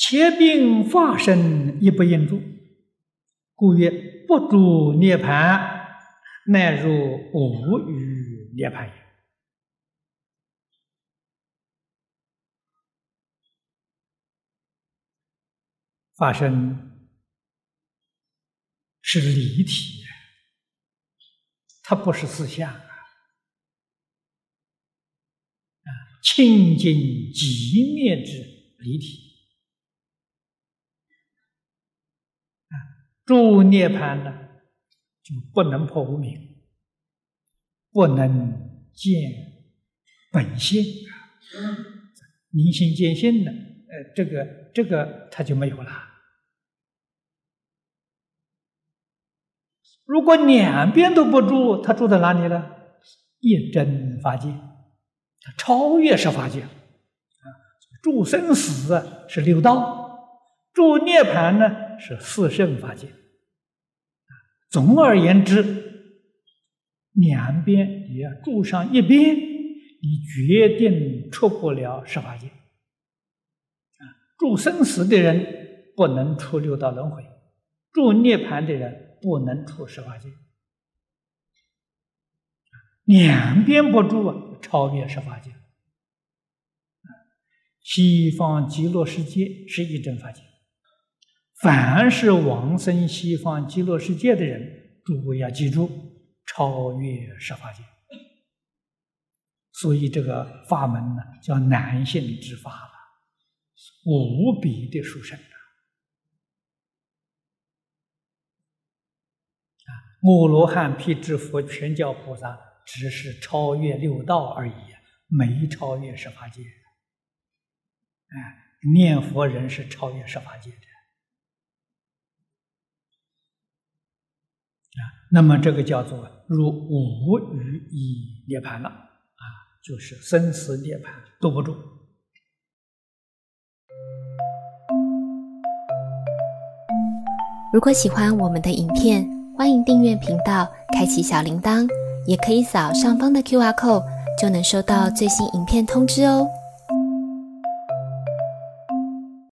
切并化身亦不应住，故曰不住涅盘，乃入无余涅盘也。化身是离体，它不是四相啊，清净寂灭之离体。住涅盘呢，就不能破无明，不能见本性啊，明心见性呢，呃，这个这个他就没有了。如果两边都不住，他住在哪里呢？一真法界，他超越十法界啊。住生死是六道，住涅盘呢是四圣法界。总而言之，两边你要住上一边，你决定出不了十法界。啊，住生死的人不能出六道轮回，住涅盘的人不能出十法界。两边不住啊，超越十法界。西方极乐世界是一真法界。凡是往生西方极乐世界的人，诸位要记住，超越十法界。所以这个法门呢，叫难信之法了，无比的殊胜啊！啊阿罗汉、辟支佛、全教菩萨，只是超越六道而已，没超越十法界。哎，念佛人是超越十法界的。啊，那么这个叫做如无余以涅盘了啊，就是生死涅盘躲不住。如果喜欢我们的影片，欢迎订阅频道，开启小铃铛，也可以扫上方的 Q R code，就能收到最新影片通知哦。